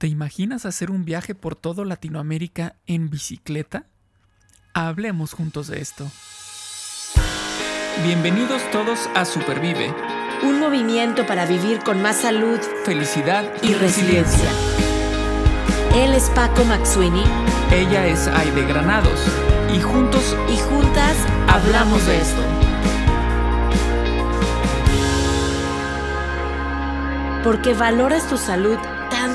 ¿Te imaginas hacer un viaje por todo Latinoamérica en bicicleta? Hablemos juntos de esto. Bienvenidos todos a Supervive. Un movimiento para vivir con más salud, felicidad y, resiliencia. Él es Paco Maxuini. Ella es Aide Granados. Y juntos y juntas hablamos de esto. Porque valoras tu salud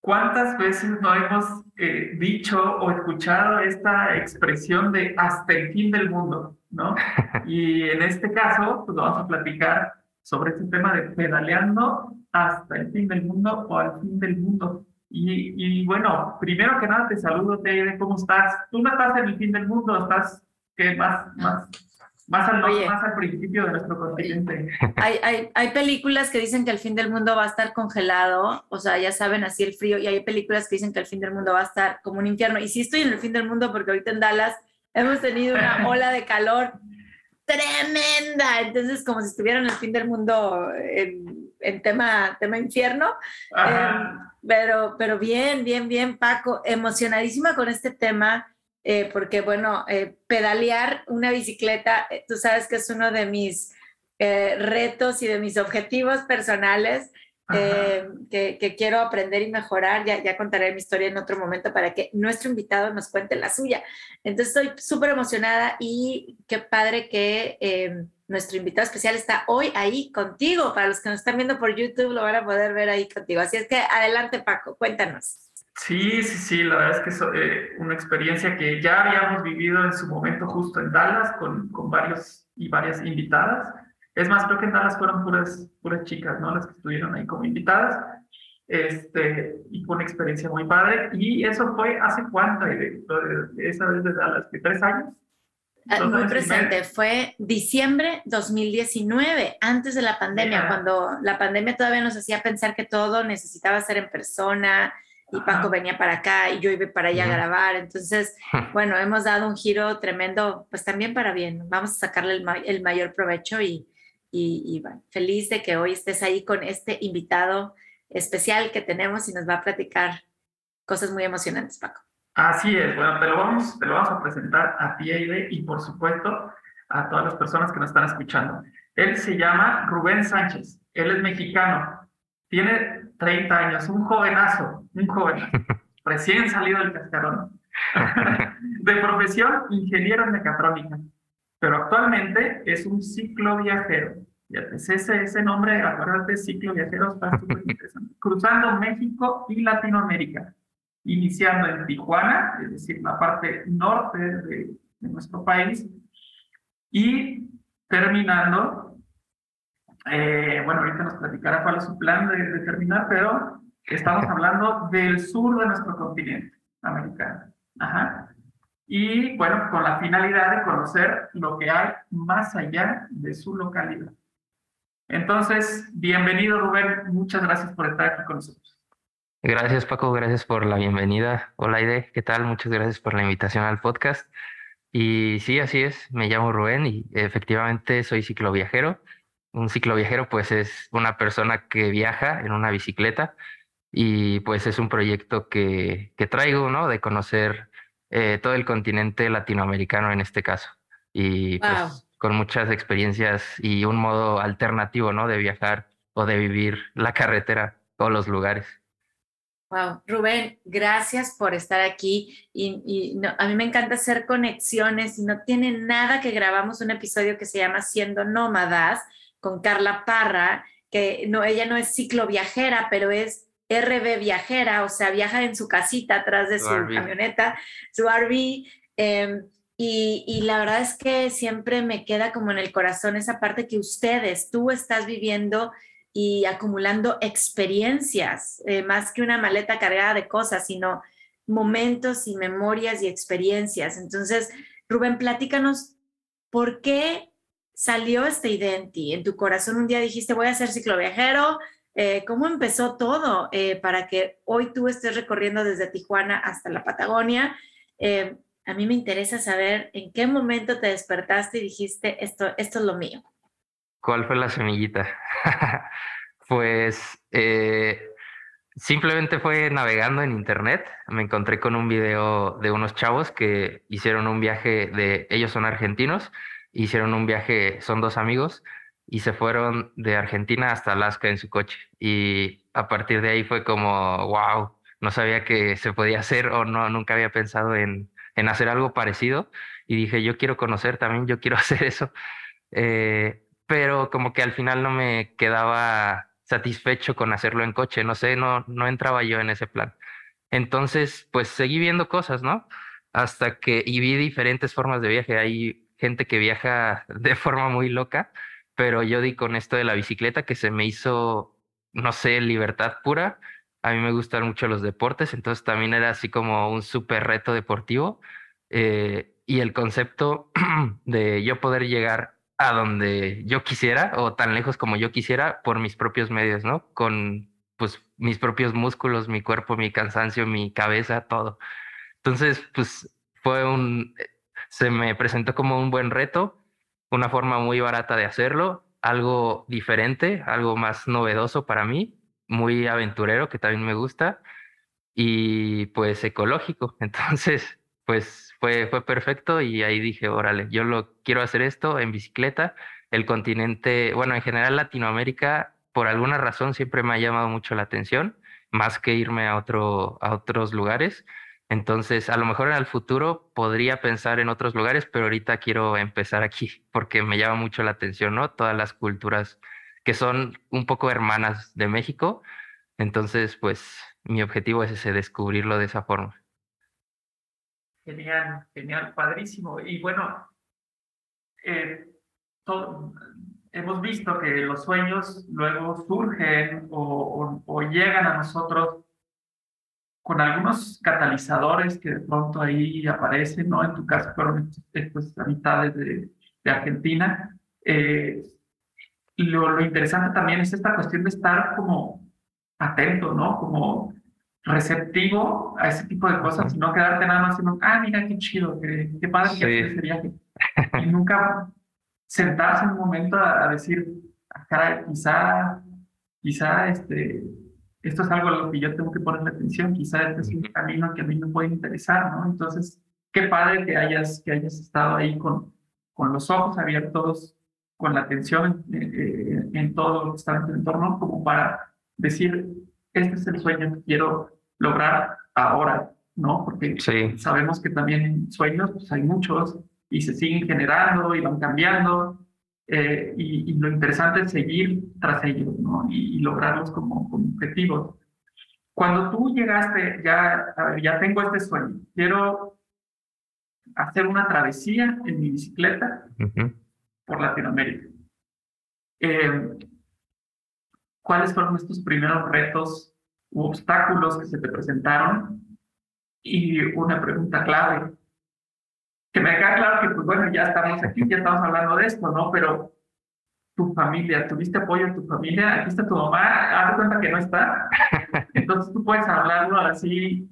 ¿Cuántas veces no hemos eh, dicho o escuchado esta expresión de hasta el fin del mundo? ¿no? Y en este caso, pues vamos a platicar sobre este tema de pedaleando hasta el fin del mundo o al fin del mundo. Y, y bueno, primero que nada te saludo, Teide, ¿cómo estás? Tú no estás en el fin del mundo, estás que más, más más al, más al principio de nuestro continente. Hay, hay, hay, películas que dicen que el fin del mundo va a estar congelado, o sea, ya saben, así el frío, y hay películas que dicen que el fin del mundo va a estar como un infierno. Y sí estoy en el fin del mundo porque ahorita en Dallas hemos tenido una ola de calor tremenda, entonces como si estuviera en el fin del mundo en, en tema, tema infierno. Eh, pero, pero bien, bien, bien, Paco, emocionadísima con este tema eh, porque bueno, eh, pedalear una bicicleta, eh, tú sabes que es uno de mis retos y de mis objetivos personales. que, quiero aprender y mejorar. Ya, ya contaré mi historia en otro momento para que nuestro invitado nos cuente la suya. Entonces estoy súper emocionada y qué padre que nuestro invitado especial está hoy ahí contigo. Para los que nos están viendo por YouTube lo van a poder ver ahí contigo. Así es que adelante Paco, cuéntanos. Sí, sí, sí, la verdad es que es eh, una experiencia que ya habíamos vivido en su momento justo en Dallas con, con varios y varias invitadas. Es más, creo que en Dallas fueron puras, puras chicas, ¿no? Las que estuvieron ahí como invitadas. Este, y fue una experiencia muy padre. Y eso fue hace cuánto, esa vez de Dallas, que tres años. Ah, muy presente, fue diciembre 2019, antes de la pandemia, cuando la pandemia todavía nos hacía pensar que todo necesitaba ser en persona, y Paco venía para acá y yo iba para allá a grabar. Entonces, bueno, hemos dado un giro tremendo, pues también para bien. Vamos a sacarle el, mayor provecho y, y, bueno, feliz de que hoy estés ahí con este invitado especial que tenemos y nos va a platicar cosas muy emocionantes, Paco. Así es, bueno, te lo vamos, te lo vamos a presentar a ti, y por supuesto a todas las personas que nos están escuchando. Él se llama Rubén Sánchez, él es mexicano, tiene 30 años, un jovenazo, un joven, recién salido del cascarón. de profesión, ingeniero en mecatrónica, pero actualmente es un ciclo viajero. Ese, ese nombre, acuérdate, ciclo viajero está súper interesante. Cruzando México y Latinoamérica, iniciando en Tijuana, es decir, la parte norte de, de nuestro país, y terminando eh, bueno, ahorita nos platicará cuál es su plan de, terminar, pero estamos hablando del sur de nuestro continente americano. Ajá. Y bueno, con la finalidad de conocer lo que hay más allá de su localidad. Entonces, bienvenido Rubén, muchas gracias por estar aquí con nosotros. Gracias Paco, gracias por la bienvenida. Hola Ide, ¿qué tal? Muchas gracias por la invitación al podcast. Y sí, así es, me llamo Rubén y efectivamente soy cicloviajero. Un cicloviajero pues es una persona que viaja en una bicicleta y pues es un proyecto que, que traigo, ¿no? De conocer eh, todo el continente latinoamericano en este caso. Y pues con muchas experiencias y un modo alternativo, ¿no? De viajar o de vivir la carretera, todos los lugares. Wow, Rubén, gracias por estar aquí. Y, y a mí me encanta hacer conexiones y no tiene nada que grabamos un episodio que se llama Siendo Nómadas con Carla Parra, que no, ella no es cicloviajera, pero es RB viajera, o sea, viaja en su casita atrás de su, camioneta, su RV. Em, y, y, la verdad es que siempre me queda como en el corazón esa parte que ustedes, tú estás viviendo y acumulando experiencias, eh, más que una maleta cargada de cosas, sino momentos y memorias y experiencias. Entonces, Rubén, platícanos, ¿por qué salió esta idea en tu corazón un día dijiste, voy a ser cicloviajero. Eh, ¿Cómo empezó todo eh, para que hoy tú estés recorriendo desde Tijuana hasta la Patagonia? Eh, a mí me interesa saber en qué momento te despertaste y dijiste, esto, esto es lo mío. ¿Cuál fue la semillita? pues Simplemente fue navegando en internet, me encontré con un video de unos chavos que hicieron un viaje de, ellos son argentinos, hicieron un viaje, son dos amigos, y se fueron de Argentina hasta Alaska en su coche. Y a partir de ahí fue como, wow, no sabía que se podía hacer o no, nunca había pensado en, en hacer algo parecido. Y dije, yo quiero conocer también, yo quiero hacer eso. Eh, pero como que al final no me quedaba satisfecho con hacerlo en coche, no sé, no, no entraba yo en ese plan. Entonces, pues seguí viendo cosas, ¿no? Hasta que, y vi diferentes formas de viaje. Hay gente que viaja de forma muy loca, pero yo di con esto de la bicicleta que se me hizo, no sé, libertad pura. A mí me gustan mucho los deportes, entonces también era así como un súper reto deportivo. Eh, y el concepto de yo poder llegar a donde yo quisiera o tan lejos como yo quisiera por mis propios medios, ¿no? Con pues mis propios músculos, mi cuerpo, mi cansancio, mi cabeza, todo. Entonces, pues fue un, se me presentó como un buen reto, una forma muy barata de hacerlo, algo diferente, algo más novedoso para mí, muy aventurero, que también me gusta, y pues ecológico. Entonces, pues fue, fue perfecto y ahí dije, órale, yo lo quiero hacer esto en bicicleta. El continente, bueno, en general Latinoamérica, por alguna razón siempre me ha llamado mucho la atención, más que irme a, otro, a otros lugares. Entonces, a lo mejor en el futuro podría pensar en otros lugares, pero ahorita quiero empezar aquí porque me llama mucho la atención, ¿no? Todas las culturas que son un poco hermanas de México. Entonces, pues mi objetivo es ese, descubrirlo de esa forma. Genial, genial, padrísimo. Y bueno, eh, hemos visto que los sueños luego surgen o, llegan a nosotros con algunos catalizadores que de pronto ahí aparecen, ¿no? En tu caso fueron estas amistades de, de Argentina. Eh, lo, lo interesante también es esta cuestión de estar como atento, ¿no? Como receptivo a ese tipo de cosas y no quedarte nada más en ah, mira qué chido, qué, qué padre que hacer ese viaje. Y nunca sentarse en un momento a, decir, ah, cara, quizá, quizá este, esto es algo a lo que yo tengo que ponerle atención, quizá este es un camino que a mí me puede interesar, ¿no? Entonces, qué padre que hayas, que hayas estado ahí con, con los ojos abiertos, con la atención en, en todo lo que está en tu entorno, como para decir, este es el sueño que quiero lograr ahora, ¿no? Porque sabemos que también sueños pues hay muchos y se siguen generando y van cambiando. Eh, y, lo interesante es seguir tras ellos, ¿no? Y, lograrlos como, objetivos. Cuando tú llegaste, ya, ya tengo este sueño, quiero hacer una travesía en mi bicicleta por Latinoamérica. Eh, cuáles fueron estos primeros retos u obstáculos que se te presentaron y una pregunta clave. Que me queda claro que, pues bueno, ya estamos aquí, ya estamos hablando de esto, ¿no? Pero tu familia, ¿tuviste apoyo en tu familia? Aquí está tu mamá, haz cuenta que no está. Entonces tú puedes hablarlo así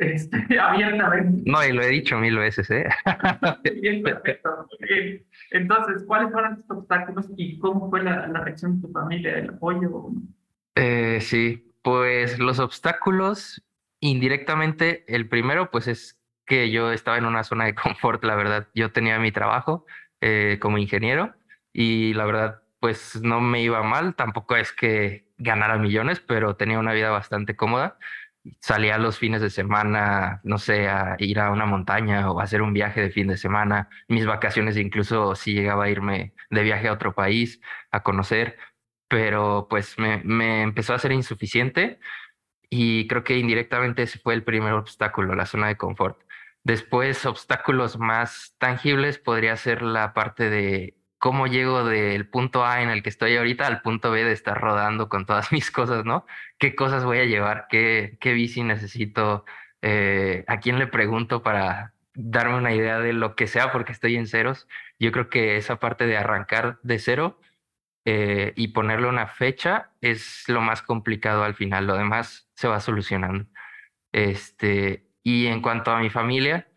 este, abiertamente. No, y lo he dicho mil veces, ¿eh? bien, perfecto. Bien. Entonces, ¿cuáles fueron estos obstáculos y cómo fue la, reacción de tu familia, el apoyo? Eh, sí, pues los obstáculos, indirectamente, el primero, pues es que yo estaba en una zona de confort, la verdad. Yo tenía mi trabajo eh, como ingeniero y la verdad, pues no me iba mal. Tampoco es que ganara millones, pero tenía una vida bastante cómoda salía los fines de semana, no sé, a ir a una montaña o a hacer un viaje de fin de semana. Mis vacaciones incluso si llegaba a irme de viaje a otro país a conocer, pero pues me, me empezó a ser insuficiente y creo que indirectamente ese fue el primer obstáculo, la zona de confort. Después, obstáculos más tangibles podría ser la parte de cómo llego del punto A en el que estoy ahorita al punto B de estar rodando con todas mis cosas, ¿no? ¿Qué cosas voy a llevar? ¿Qué, qué bici necesito? eh, a quién le pregunto para darme una idea de lo que sea porque estoy en ceros. Yo creo que esa parte de arrancar de cero eh, y ponerle una fecha es lo más complicado al final. Lo demás se va solucionando. Este, y en cuanto a mi familia,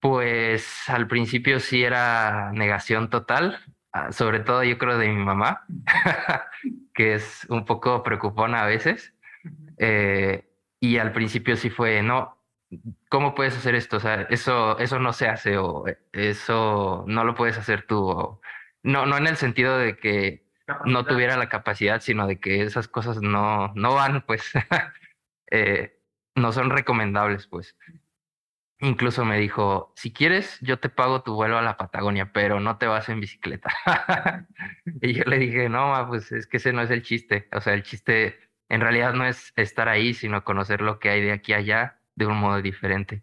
pues al principio sí era negación total, ah, sobre todo yo creo de mi mamá, que es un poco preocupona a veces. Eh, y al principio sí fue, no, ¿cómo puedes hacer esto? O sea, eso, eso no se hace o eso no lo puedes hacer tú. no, no en el sentido de que no tuviera la capacidad, sino de que esas cosas no, no van, pues, eh, no son recomendables, pues. Incluso me dijo, si quieres, yo te pago tu vuelo a la Patagonia, pero no te vas en bicicleta. y yo le dije, no, pues es que ese no es el chiste. O sea, el chiste en realidad no es estar ahí, sino conocer lo que hay de aquí a allá de un modo diferente.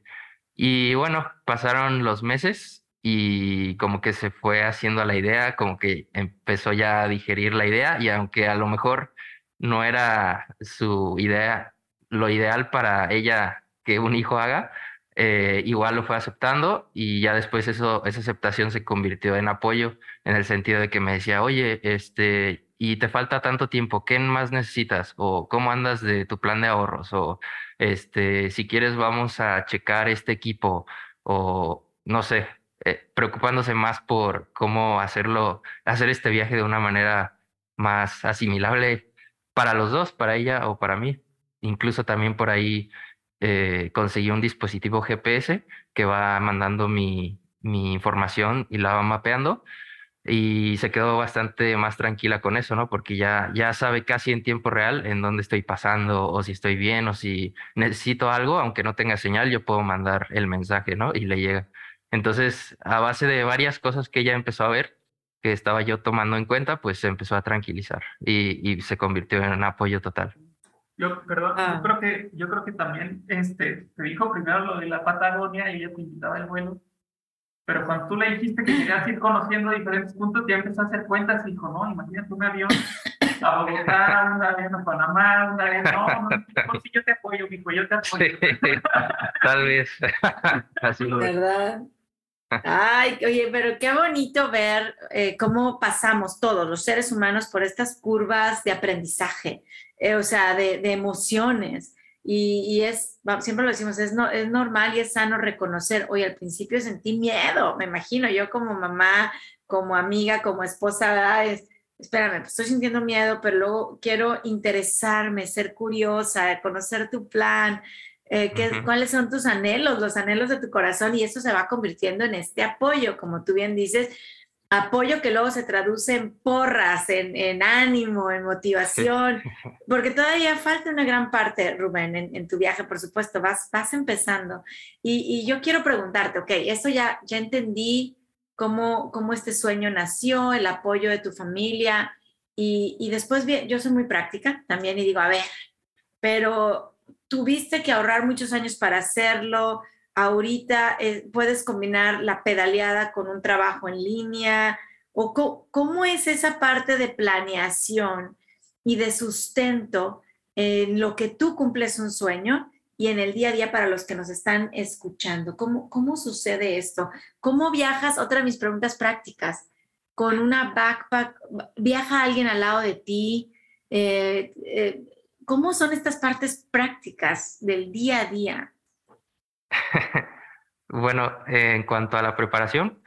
Y bueno, pasaron los meses y como que se fue haciendo la idea, como que empezó ya a digerir la idea y aunque a lo mejor no era su idea, lo ideal para ella que un hijo haga, eh, igual lo fue aceptando y ya después eso, esa aceptación se convirtió en apoyo en el sentido de que me decía, oye, este, y te falta tanto tiempo, ¿qué más necesitas? O cómo andas de tu plan de ahorros, o este, si quieres vamos a checar este equipo, o no sé, eh, preocupándose más por cómo hacerlo, hacer este viaje de una manera más asimilable para los dos, para ella o para mí. Incluso también por ahí eh, conseguí un dispositivo GPS que va mandando mi, mi información y la va mapeando y se quedó bastante más tranquila con eso, ¿no? Porque ya, ya sabe casi en tiempo real en dónde estoy pasando o si estoy bien o si necesito algo, aunque no tenga señal, yo puedo mandar el mensaje, ¿no? Y le llega. Entonces, a base de varias cosas que ella empezó a ver, que estaba yo tomando en cuenta, pues se empezó a tranquilizar y, y se convirtió en un apoyo total. Yo, perdón, yo ah. creo que, yo creo que también este, te dijo primero lo de la Patagonia y ella te invitaba el vuelo pero cuando tú le dijiste que querías ir conociendo diferentes puntos, ya empezó a hacer cuentas y dijo, no, imagínate un avión a Bogotá, un avión a Panamá, un avión, no, no, por si yo te apoyo, mijo, yo te apoyo. tal vez. Así lo ¿Verdad? Ay, oye, pero qué bonito ver eh, cómo pasamos todos los seres humanos por estas curvas de aprendizaje, eh, o sea, de, de emociones. Y, es, siempre lo decimos, es, no, es normal y es sano reconocer, oye, al principio sentí miedo, me imagino, yo como mamá, como amiga, como esposa, es, espérame, pues estoy sintiendo miedo, pero luego quiero interesarme, ser curiosa, conocer tu plan, eh, qué, cuáles son tus anhelos, los anhelos de tu corazón, y eso se va convirtiendo en este apoyo, como tú bien dices, apoyo que luego se traduce en porras, en, ánimo, en motivación, porque todavía falta una gran parte, Rubén, en, tu viaje, por supuesto, vas, vas empezando. Y, yo quiero preguntarte, ok, eso ya, ya entendí cómo, cómo este sueño nació, el apoyo de tu familia, y, y después yo soy muy práctica también y digo, a ver, pero tuviste que ahorrar muchos años para hacerlo, ahorita eh, puedes combinar la pedaleada con un trabajo en línea? ¿O cómo es esa parte de planeación y de sustento en lo que tú cumples un sueño y en el día a día para los que nos están escuchando? ¿Cómo, cómo sucede esto? ¿Cómo viajas? Otra de mis preguntas prácticas. Con una backpack, ¿viaja alguien al lado de ti? Eh, eh, ¿Cómo son estas partes prácticas del día a día? bueno, en cuanto a la preparación,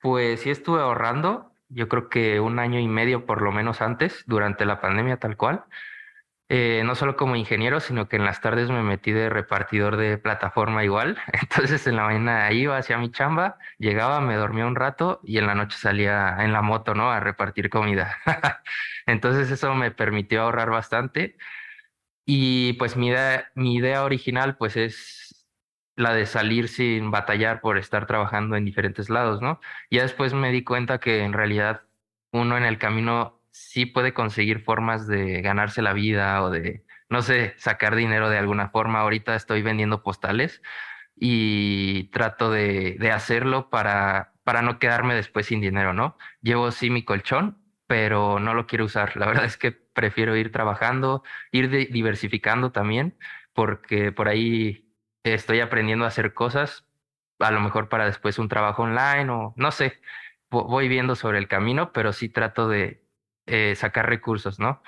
pues sí estuve ahorrando, yo creo que un año y medio por lo menos antes, durante la pandemia tal cual. Eh, no solo como ingeniero, sino que en las tardes me metí de repartidor de plataforma igual. Entonces en la mañana iba hacia mi chamba, llegaba, me dormía un rato y en la noche salía en la moto, ¿no? A repartir comida. Entonces eso me permitió ahorrar bastante. Y pues mi idea, mi idea original pues es la de salir sin batallar por estar trabajando en diferentes lados, ¿no? Ya después me di cuenta que en realidad uno en el camino sí puede conseguir formas de ganarse la vida o de, no sé, sacar dinero de alguna forma. Ahorita estoy vendiendo postales y trato de, de hacerlo para, para no quedarme después sin dinero, ¿no? Llevo sí mi colchón, pero no lo quiero usar. La verdad es que prefiero ir trabajando, ir diversificando también, porque por ahí estoy aprendiendo a hacer cosas, a lo mejor para después un trabajo online o no sé, voy viendo sobre el camino, pero sí trato de eh, sacar recursos, ¿no?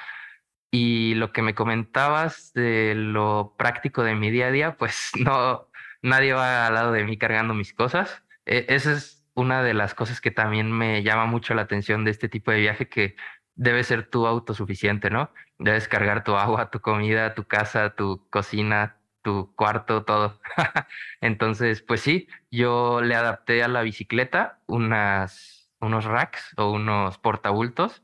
Y lo que me comentabas de lo práctico de mi día a día, pues no, nadie va al lado de mí cargando mis cosas. E, esa es una de las cosas que también me llama mucho la atención de este tipo de viaje, que debe ser tú autosuficiente, ¿no? Debes cargar tu agua, tu comida, tu casa, tu cocina, tu cuarto, todo. Entonces, pues sí, yo le adapté a la bicicleta unas, unos racks o unos portabultos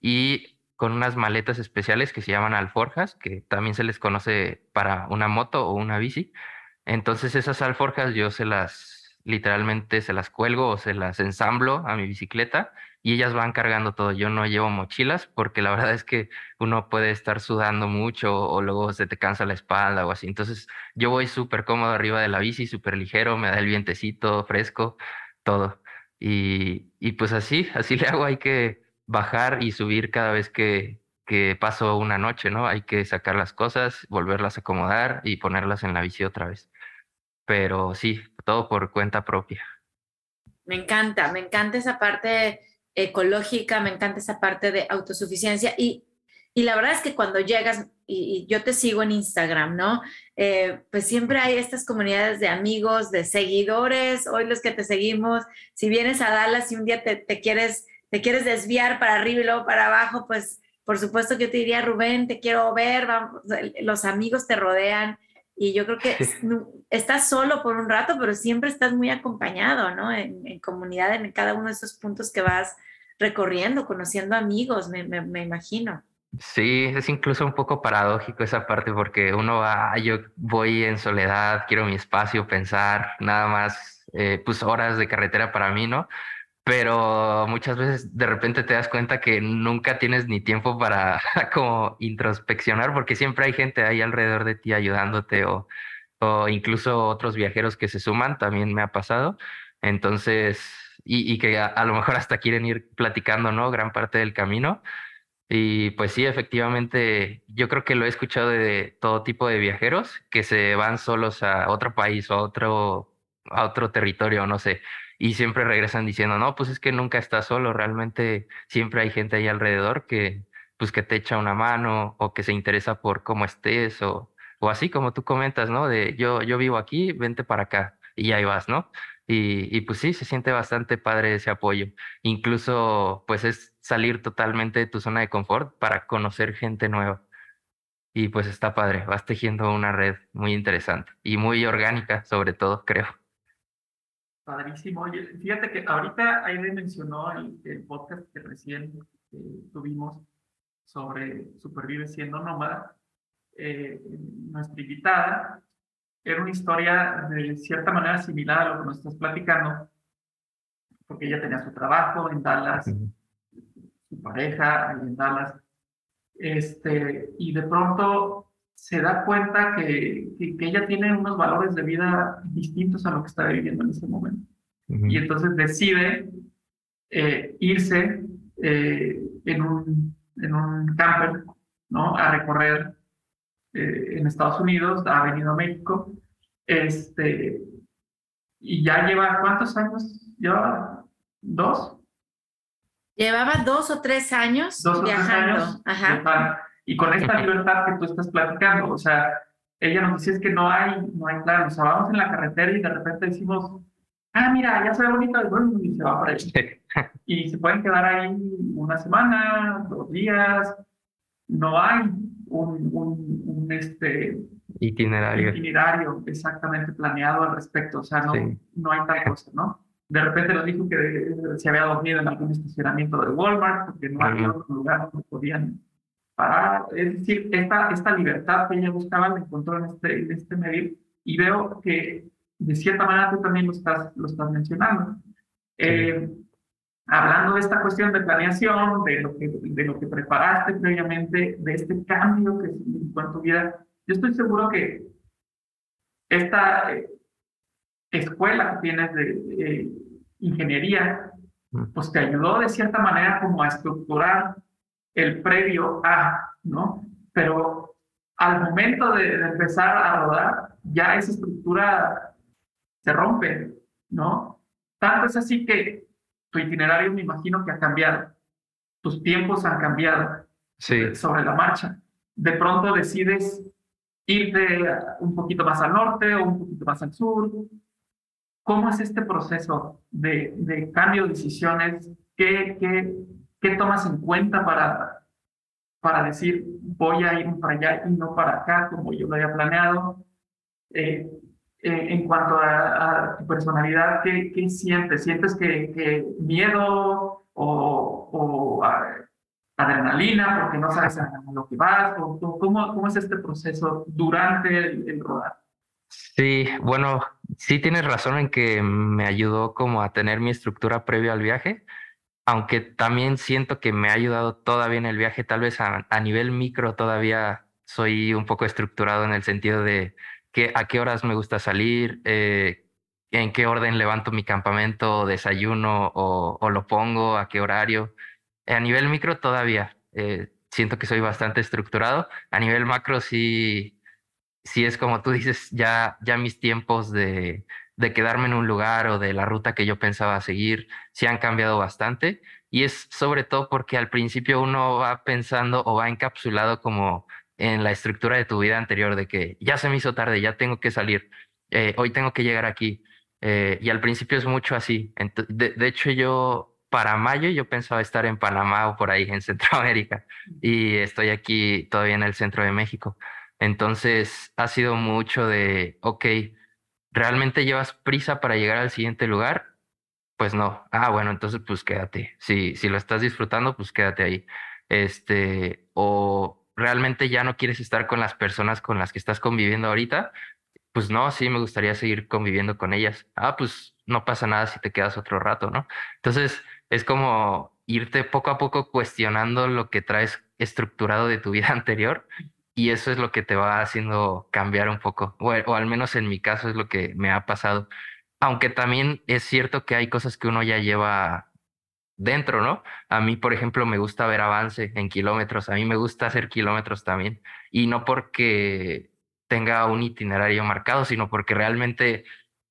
y con unas maletas especiales que se llaman alforjas, que también se les conoce para una moto o una bici. Entonces esas alforjas yo se las, literalmente se las cuelgo o se las ensamblo a mi bicicleta y ellas van cargando todo. Yo no llevo mochilas porque la verdad es que uno puede estar sudando mucho o luego se te cansa la espalda o así. Entonces yo voy súper cómodo arriba de la bici, súper ligero, me da el vientecito fresco, todo. Y, y pues así, así le hago, hay que bajar y subir cada vez que, que paso una noche, ¿no? Hay que sacar las cosas, volverlas a acomodar y ponerlas en la bici otra vez. Pero sí, todo por cuenta propia. Me encanta, me encanta esa parte ecológica, me encanta esa parte de autosuficiencia y, y la verdad es que cuando llegas, y, yo te sigo en Instagram, ¿no? Eh, pues siempre hay estas comunidades de amigos, de seguidores, hoy los que te seguimos, si vienes a Dallas y un día te, te quieres te quieres desviar para arriba y luego para abajo, pues por supuesto que yo te diría, Rubén, te quiero ver, los amigos te rodean y yo creo que estás solo por un rato, pero siempre estás muy acompañado, ¿no? En, comunidad, en cada uno de esos puntos que vas recorriendo, conociendo amigos, me, me, imagino. Sí, es incluso un poco paradójico esa parte porque uno va, yo voy en soledad, quiero mi espacio, pensar, nada más, eh, pues horas de carretera para mí, ¿no? Pero muchas veces de repente te das cuenta que nunca tienes ni tiempo para como introspeccionar porque siempre hay gente ahí alrededor de ti ayudándote o, o incluso otros viajeros que se suman, también me ha pasado. Entonces, y, y que a, lo mejor hasta quieren ir platicando, ¿no? Gran parte del camino. Y pues sí, efectivamente, yo creo que lo he escuchado de todo tipo de viajeros que se van solos a otro país o a otro, a otro territorio, no sé y siempre regresan diciendo, no, pues es que nunca estás solo, realmente siempre hay gente ahí alrededor que pues que te echa una mano o que se interesa por cómo estés o, o así como tú comentas, ¿no? De yo, yo vivo aquí, vente para acá y ahí vas, ¿no? Y, y pues sí, se siente bastante padre ese apoyo. Incluso pues es salir totalmente de tu zona de confort para conocer gente nueva. Y pues está padre, vas tejiendo una red muy interesante y muy orgánica sobre todo, creo. Padrísimo. Oye, fíjate que ahorita Aide mencionó el, el podcast que recién eh, tuvimos sobre Supervive siendo nómada. Eh, nuestra invitada era una historia de cierta manera similar a lo que nos estás platicando, porque ella tenía su trabajo en Dallas, su pareja en Dallas, este, y de pronto se da cuenta que, que, ella tiene unos valores de vida distintos a lo que está viviendo en ese momento. Y entonces decide eh, irse eh, en, un, en un camper ¿no? a recorrer eh, en Estados Unidos, ha venido a México, este, y ya lleva, ¿cuántos años? ¿Lleva dos? Llevaba dos o tres años dos viajando. O tres años Ajá. Y con esta libertad que tú estás platicando, o sea, ella nos decía es que no hay, no hay plan, o sea, vamos en la carretera y de repente decimos, ah, mira, ya se ve bonito el y se va para allá. Y se pueden quedar ahí una semana, dos días, no hay un, un, un este, itinerario. itinerario exactamente planeado al respecto, o sea, no, no hay tal cosa, ¿no? De repente nos dijo que se había dormido en algún estacionamiento de Walmart porque no había otro lugar donde podían es decir, esta, esta libertad que ella buscaba la encontró en este, en este medio y veo que de cierta manera tú también lo estás, lo estás mencionando. Eh, hablando de esta cuestión de planeación, de lo, que, de lo que preparaste previamente, de este cambio que significó en tu vida, yo estoy seguro que esta eh, escuela que tienes de ingeniería, mm. pues te ayudó de cierta manera como a estructurar el previo a, ¿no? Pero al momento de, empezar a rodar, ya esa estructura se rompe, ¿no? Tanto es así que tu itinerario me imagino que ha cambiado, tus tiempos han cambiado sí. sobre la marcha. De pronto decides irte un poquito más al norte o un poquito más al sur. ¿Cómo es este proceso de, de cambio de decisiones? ¿Qué, qué, qué tomas en cuenta para, para decir voy a ir para allá y no para acá como yo lo había planeado? Eh, eh, en cuanto a, tu personalidad, ¿qué, ¿qué, sientes? ¿Sientes que, que miedo o, o adrenalina porque no sabes a lo que vas? O, ¿cómo, ¿Cómo es este proceso durante el, el rodar? Sí, bueno, sí tienes razón en que me ayudó como a tener mi estructura previa al viaje, aunque también siento que me ha ayudado todavía en el viaje, tal vez a, nivel micro todavía soy un poco estructurado en el sentido de que a qué horas me gusta salir, eh, en qué orden levanto mi campamento, desayuno o, o, lo pongo, a qué horario. A nivel micro todavía eh, siento que soy bastante estructurado. A nivel macro sí, sí es como tú dices, ya, ya mis tiempos de, de quedarme en un lugar o de la ruta que yo pensaba seguir sí han cambiado bastante. Y es sobre todo porque al principio uno va pensando o va encapsulado como en la estructura de tu vida anterior, de que ya se me hizo tarde, ya tengo que salir, eh, hoy tengo que llegar aquí. Eh, y al principio es mucho así. De, hecho, yo para mayo yo pensaba estar en Panamá o por ahí en Centroamérica y estoy aquí todavía en el centro de México. Entonces ha sido mucho de, ok, ¿realmente llevas prisa para llegar al siguiente lugar? Pues no. Ah, bueno, entonces pues quédate. Si, si lo estás disfrutando, pues quédate ahí. Este, o realmente ya no quieres estar con las personas con las que estás conviviendo ahorita, pues no, sí, me gustaría seguir conviviendo con ellas. Ah, pues no pasa nada si te quedas otro rato, ¿no? Entonces, es como irte poco a poco cuestionando lo que traes estructurado de tu vida anterior y eso es lo que te va haciendo cambiar un poco, o, al menos en mi caso es lo que me ha pasado. Aunque también es cierto que hay cosas que uno ya lleva dentro, ¿no? A mí, por ejemplo, me gusta ver avance en kilómetros, a mí me gusta hacer kilómetros también, y no porque tenga un itinerario marcado, sino porque realmente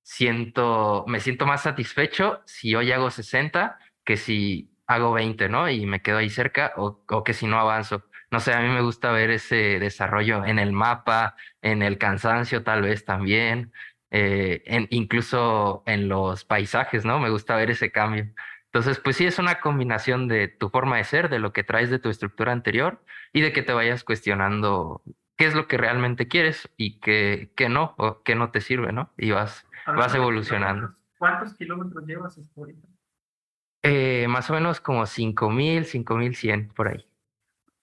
siento, me siento más satisfecho si hoy hago 60 que si hago 20, ¿no? Y me quedo ahí cerca o que si no avanzo. No sé, a mí me gusta ver ese desarrollo en el mapa, en el cansancio tal vez también, eh, en, incluso en los paisajes, ¿no? Me gusta ver ese cambio. Entonces, pues sí, es una combinación de tu forma de ser, de lo que traes de tu estructura anterior y de que te vayas cuestionando qué es lo que realmente quieres y qué, qué no, o qué no te sirve, ¿no? Y vas, vas evolucionando. ¿Cuántos kilómetros llevas ahorita? Eh, más o menos como 5.000, 5.100 por ahí.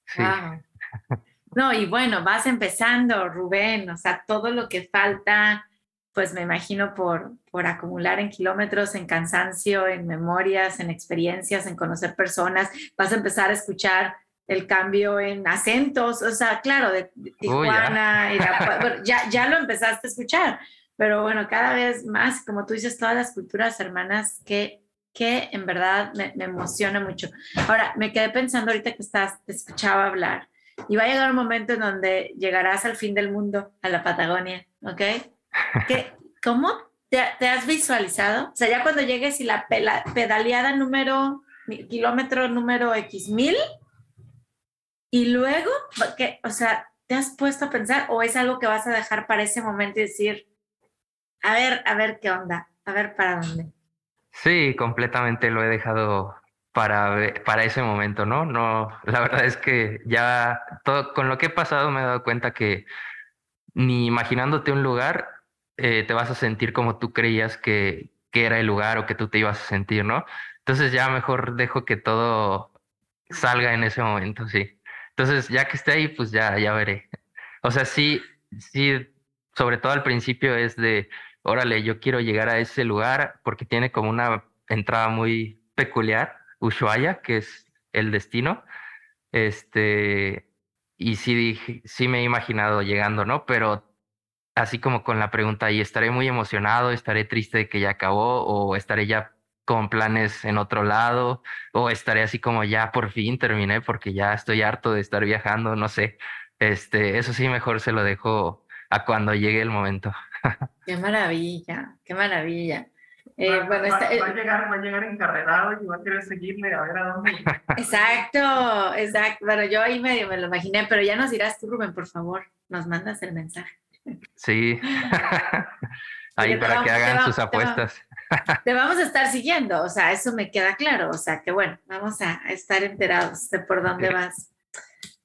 Sí. No, y bueno, vas empezando, Rubén, o sea, todo lo que falta pues me imagino por, por acumular en kilómetros, en cansancio, en memorias, en experiencias, en conocer personas, vas a empezar a escuchar el cambio en acentos, o sea, claro, de, Tijuana, ya. ya, lo empezaste a escuchar, pero bueno, cada vez más, como tú dices, todas las culturas hermanas que, que en verdad me, emociona mucho. Ahora, me quedé pensando ahorita que estás, te escuchaba hablar, y va a llegar un momento en donde llegarás al fin del mundo, a la Patagonia, ¿ok? ¿Qué, ¿Cómo te, has visualizado? O sea, ya cuando llegues y la pedaleada número, kilómetro número X mil, y luego, ¿qué? o sea, ¿te has puesto a pensar o es algo que vas a dejar para ese momento y decir, a ver, a ver qué onda, a ver para dónde? Sí, completamente lo he dejado para, para ese momento, ¿no? No, la verdad es que ya con lo que he pasado me he dado cuenta que ni imaginándote un lugar eh, te vas a sentir como tú creías que, que era el lugar o que tú te ibas a sentir, ¿no? Entonces ya mejor dejo que todo salga en ese momento, sí. Entonces ya que esté ahí, pues ya, ya veré. O sea, sí, sí, sobre todo al principio es de, órale, yo quiero llegar a ese lugar porque tiene como una entrada muy peculiar, Ushuaia, que es el destino. Este, y sí, sí me he imaginado llegando, ¿no? Pero así como con la pregunta, ¿y estaré muy emocionado? ¿Estaré triste de que ya acabó? ¿O estaré ya con planes en otro lado? ¿O estaré así como ya por fin terminé porque ya estoy harto de estar viajando? No sé. Este, eso sí, mejor se lo dejo a cuando llegue el momento. Qué maravilla, qué maravilla. Eh, va, bueno, va, va, a llegar, va a llegar encarrerado y va a querer seguirle a ver a dónde. Exacto, exacto. Bueno, yo ahí medio me lo imaginé, pero ya nos dirás tú, Rubén, por favor, nos mandas el mensaje. Sí. ahí para que hagan sus apuestas. Te vamos a estar siguiendo, o sea, eso me queda claro, o sea, que bueno, vamos a estar enterados de por dónde vas.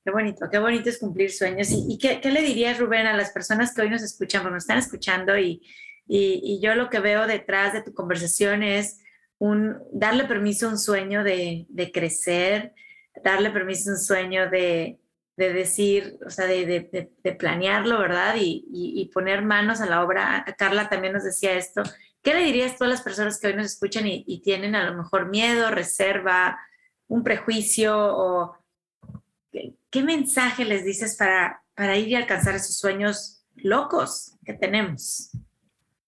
Qué bonito, qué bonito es cumplir sueños. ¿Y, qué, le dirías, Rubén, a las personas que hoy nos escuchan, porque nos están escuchando y, y, yo lo que veo detrás de tu conversación es un, darle permiso a un sueño de, crecer, darle permiso a un sueño de, de decir, o sea, de, de, de planearlo, ¿verdad? Y, y, poner manos a la obra. Carla también nos decía esto. ¿Qué le dirías tú a las personas que hoy nos escuchan y, y tienen a lo mejor miedo, reserva, un prejuicio o qué, mensaje les dices para, para ir y alcanzar esos sueños locos que tenemos?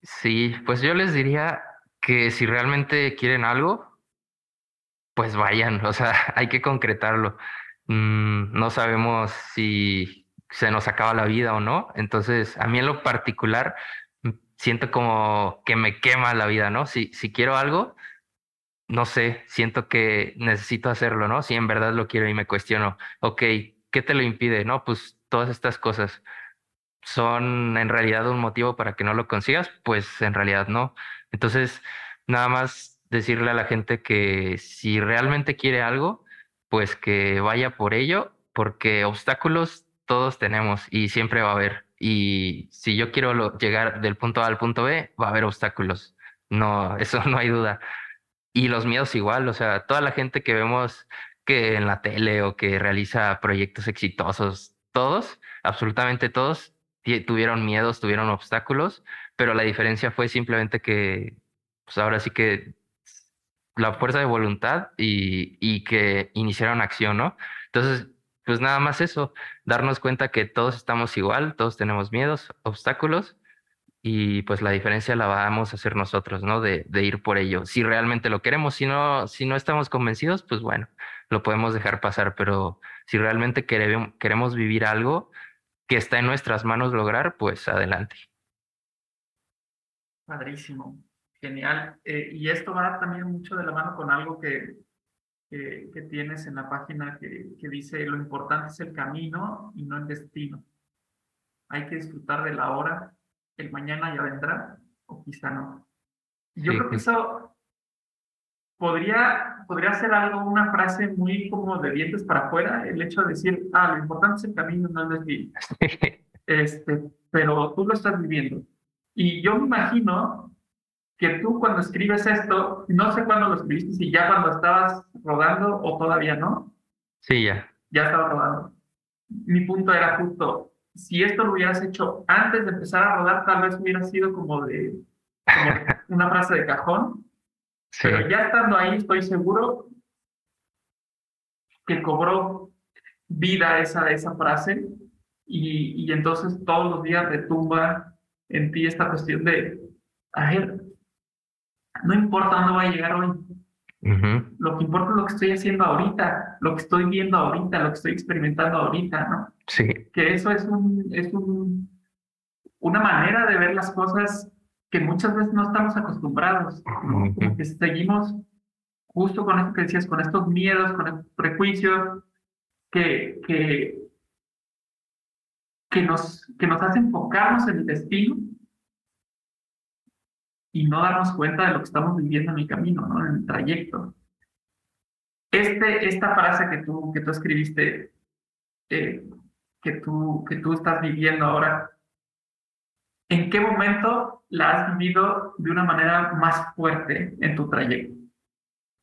Sí, pues yo les diría que si realmente quieren algo, pues vayan, o sea, hay que concretarlo. Mm, no sabemos si se nos acaba la vida o no, entonces a mí en lo particular siento como que me quema la vida, ¿no? Si, si quiero algo, no sé, siento que necesito hacerlo, ¿no? Si en verdad lo quiero y me cuestiono, ok, ¿qué te lo impide? No, pues todas estas cosas son en realidad un motivo para que no lo consigas, pues en realidad no. Entonces, nada más decirle a la gente que si realmente quiere algo, pues que vaya por ello, porque obstáculos todos tenemos y siempre va a haber. Y si yo quiero llegar del punto A al punto B, va a haber obstáculos. No, eso no hay duda. Y los miedos igual, o sea, toda la gente que vemos que en la tele o que realiza proyectos exitosos, todos, absolutamente todos, tuvieron miedos, tuvieron obstáculos, pero la diferencia fue simplemente que, pues ahora sí que la fuerza de voluntad y, y que iniciaron acción, ¿no? Entonces, pues nada más eso, darnos cuenta que todos estamos igual, todos tenemos miedos, obstáculos, y pues la diferencia la vamos a hacer nosotros, ¿no? De, de, ir por ello. Si realmente lo queremos, si no, si no estamos convencidos, pues bueno, lo podemos dejar pasar, pero si realmente queremos, queremos vivir algo que está en nuestras manos lograr, pues adelante. Padrísimo, genial. Eh, y esto va también mucho de la mano con algo que, que, que tienes en la página que, que dice, lo importante es el camino y no el destino. Hay que disfrutar de la hora el mañana ya vendrá o quizá no. Yo sí, creo que eso podría, podría ser algo, una frase muy como de dientes para afuera, el hecho de decir, ah, lo importante es el camino, no el destino. este, pero tú lo estás viviendo. Y yo me imagino que tú cuando escribes esto, no sé cuándo lo escribiste, si ya cuando estabas rodando o todavía no. Sí, ya. Ya estaba rodando. Mi punto era justo, si esto lo hubieras hecho antes de empezar a rodar, tal vez hubiera sido como de como una frase de cajón. Sí. Pero ya estando ahí, estoy seguro que cobró vida esa, esa frase y, y entonces todos los días retumba en ti esta cuestión de, a ver, no importa dónde va a llegar hoy, Uh -huh. Lo que importa es lo que estoy haciendo ahorita, lo que estoy viendo ahorita, lo que estoy experimentando ahorita, ¿no? Sí. Que eso es, un, es un, una manera de ver las cosas que muchas veces no estamos acostumbrados, ¿no? Uh -huh. Como que seguimos justo con esto que decías, con estos miedos, con estos prejuicios que, que, que, nos, que nos hacen enfocarnos en el destino y no darnos cuenta de lo que estamos viviendo en el camino, ¿no? en el trayecto. Este, esta frase que tú, que tú escribiste, eh, que, tú, que tú estás viviendo ahora, ¿en qué momento la has vivido de una manera más fuerte en tu trayecto?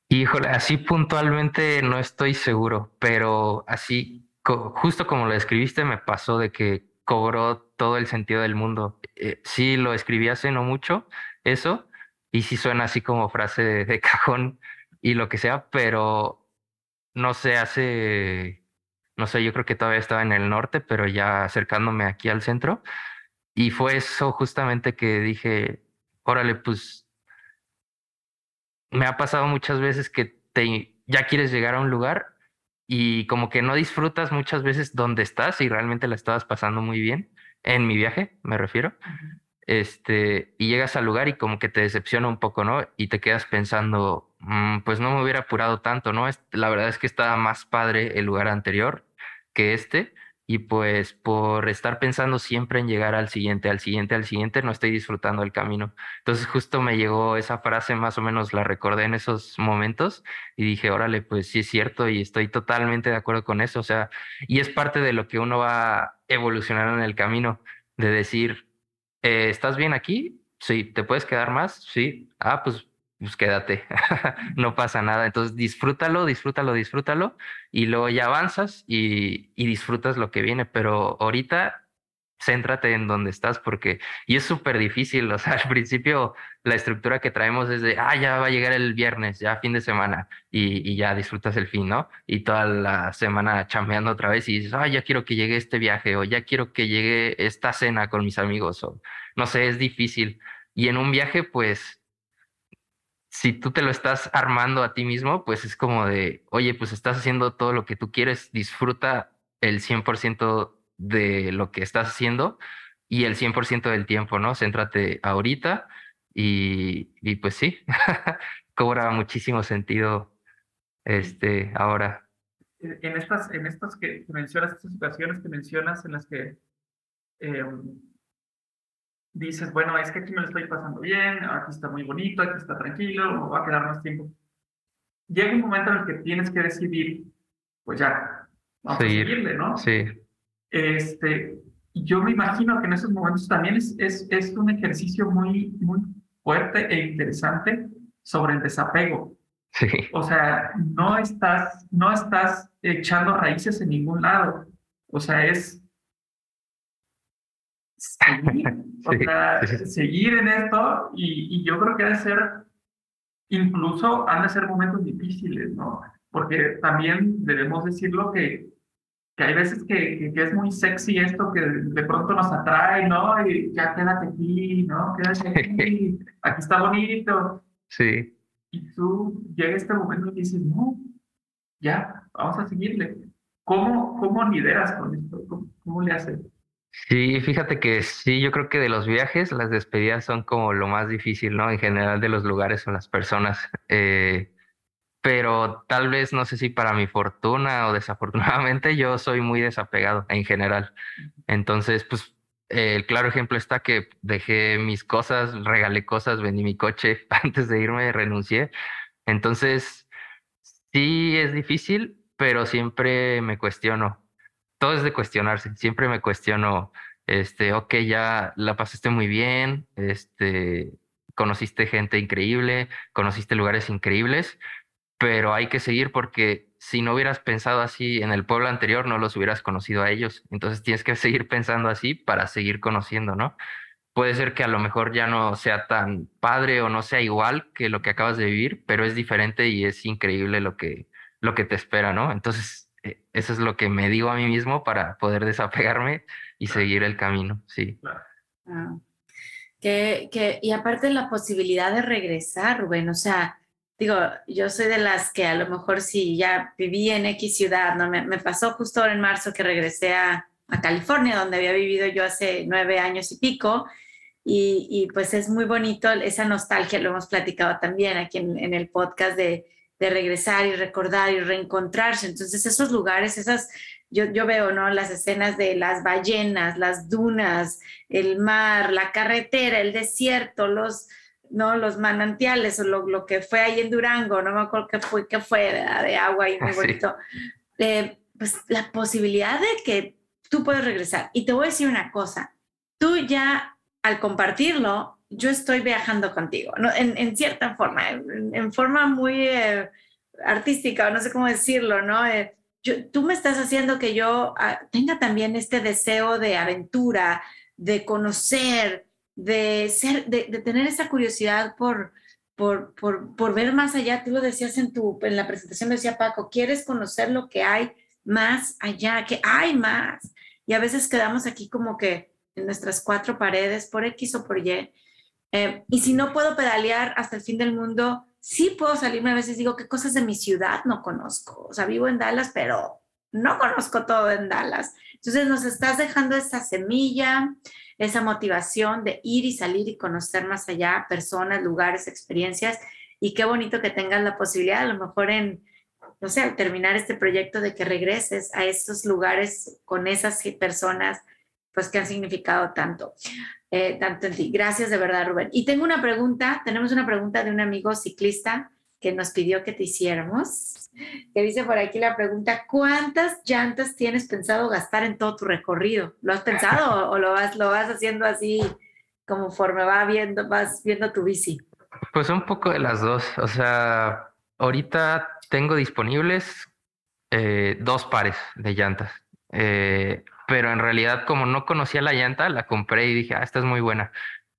Híjole, así puntualmente no estoy seguro, pero así, justo como lo escribiste, me pasó de que cobró todo el sentido del mundo. Eh, sí, lo escribí hace no mucho, eso, y sí suena así como frase de, cajón y lo que sea, pero no sé, hace, no sé, yo creo que todavía estaba en el norte, pero ya acercándome aquí al centro, y fue eso justamente que dije, órale, pues me ha pasado muchas veces que te, ya quieres llegar a un lugar y como que no disfrutas muchas veces donde estás y realmente la estabas pasando muy bien en mi viaje, me refiero. Este, y llegas al lugar y como que te decepciona un poco, ¿no? Y te quedas pensando, mm, pues no me hubiera apurado tanto, ¿no? la verdad es que estaba más padre el lugar anterior que este y pues por estar pensando siempre en llegar al siguiente, al siguiente, al siguiente, no estoy disfrutando el camino. Entonces justo me llegó esa frase, más o menos la recordé en esos momentos y dije, órale, pues sí es cierto y estoy totalmente de acuerdo con eso. O sea, y es parte de lo que uno va evolucionando en el camino, de decir, eh, ¿estás bien aquí? Sí, ¿te puedes quedar más? Sí. Ah, pues pues quédate, no pasa nada. Entonces disfrútalo, disfrútalo, disfrútalo y luego ya avanzas y, y disfrutas lo que viene, pero ahorita céntrate en donde estás porque, y es súper difícil, o sea, al principio la estructura que traemos es de, ah, ya va a llegar el viernes, ya fin de semana y, y ya disfrutas el fin, ¿no? Y toda la semana chambeando otra vez y dices, ah, ya quiero que llegue este viaje o ya quiero que llegue esta cena con mis amigos o no sé, es difícil. Y en un viaje, pues si tú te lo estás armando a ti mismo, pues es como de, oye, pues estás haciendo todo lo que tú quieres, disfruta el 100% de lo que estás haciendo y el 100% del tiempo, ¿no? Céntrate ahorita y, y pues sí, cobra muchísimo sentido este, ahora. En estas, en estas que mencionas, estas situaciones que mencionas en las que eh, dices, bueno, es que aquí me lo estoy pasando bien, aquí está muy bonito, aquí está tranquilo, me va a quedar más tiempo. Llega un momento en el que tienes que decidir, pues ya, vamos a seguirle, ¿no? Sí. Este, yo me imagino que en esos momentos también es, es, es un ejercicio muy, muy fuerte e interesante sobre el desapego. Sí. O sea, no estás, no estás echando raíces en ningún lado. O sea, es seguir, seguir en esto y, y, yo creo que ha de ser, incluso han de ser momentos difíciles, ¿no? Porque también debemos decirlo que, que hay veces que, que, es muy sexy esto que de pronto nos atrae, ¿no? Y ya quédate aquí, ¿no? Quédate aquí, aquí está bonito. Sí. Y tú llega este momento y dices, no, ya, vamos a seguirle. ¿Cómo, cómo lideras con esto? ¿Cómo, cómo le haces? Sí, fíjate que sí, yo creo que de los viajes, las despedidas son como lo más difícil, ¿no? En general de los lugares o las personas. Eh, pero tal vez, no sé si para mi fortuna o desafortunadamente, yo soy muy desapegado en general. Entonces, pues el claro ejemplo está que dejé mis cosas, regalé cosas, vendí mi coche antes de irme, renuncié. Entonces, sí es difícil, pero siempre me cuestiono todo es de cuestionarse. Siempre me cuestiono, este, ok, ya la pasaste muy bien, este, conociste gente increíble, conociste lugares increíbles, pero hay que seguir porque si no hubieras pensado así en el pueblo anterior, no los hubieras conocido a ellos. Entonces tienes que seguir pensando así para seguir conociendo, ¿no? Puede ser que a lo mejor ya no sea tan padre o no sea igual que lo que acabas de vivir, pero es diferente y es increíble lo que, lo que te espera, ¿no? Entonces eh, eso es lo que me digo a mí mismo para poder desapegarme y seguir el camino, sí. Ah, que, que, y aparte la posibilidad de regresar, Rubén, o sea, digo, yo soy de las que a lo mejor si ya viví en X ciudad, ¿no? Me, me pasó justo ahora en marzo que regresé a, a, California, donde había vivido yo hace nueve años y pico, y, y, pues es muy bonito esa nostalgia, lo hemos platicado también aquí en, en el podcast de de regresar y recordar y reencontrarse. Entonces esos lugares, esas, yo, yo veo, ¿no? Las escenas de las ballenas, las dunas, el mar, la carretera, el desierto, los, ¿no? Los manantiales o lo, lo que fue ahí en Durango, no me acuerdo qué fue, qué fue de, agua y muy bonito. Eh, pues la posibilidad de que tú puedes regresar. Y te voy a decir una cosa, tú ya al compartirlo, yo estoy viajando contigo, ¿no? en, en cierta forma, en, forma muy eh, artística, no sé cómo decirlo, ¿no? Eh, yo, tú me estás haciendo que yo ah, tenga también este deseo de aventura, de conocer, de, ser, de, tener esa curiosidad por, por, por, por, ver más allá. Tú lo decías en, tu, en la presentación, decía Paco, quieres conocer lo que hay más allá, que hay más. Y a veces quedamos aquí como que en nuestras cuatro paredes por X o por Y eh, y si no puedo pedalear hasta el fin del mundo, sí puedo salirme. A veces digo, ¿qué cosas de mi ciudad no conozco? O sea, vivo en Dallas, pero no conozco todo en Dallas. Entonces nos estás dejando esa semilla, esa motivación de ir y salir y conocer más allá personas, lugares, experiencias. Y qué bonito que tengas la posibilidad, a lo mejor en, no sé, al terminar este proyecto, de que regreses a esos lugares con esas personas, pues que han significado tanto, eh, tanto en ti. Gracias de verdad, Rubén. Y tengo una pregunta, tenemos una pregunta de un amigo ciclista que nos pidió que te hiciéramos, que dice por aquí la pregunta, ¿cuántas llantas tienes pensado gastar en todo tu recorrido? ¿Lo has pensado o, lo, vas, lo vas haciendo así conforme va viendo, vas viendo tu bici? Pues un poco de las dos, o sea, ahorita tengo disponibles eh, dos pares de llantas, eh, pero en realidad como no conocía la llanta, la compré y dije, ah, esta es muy buena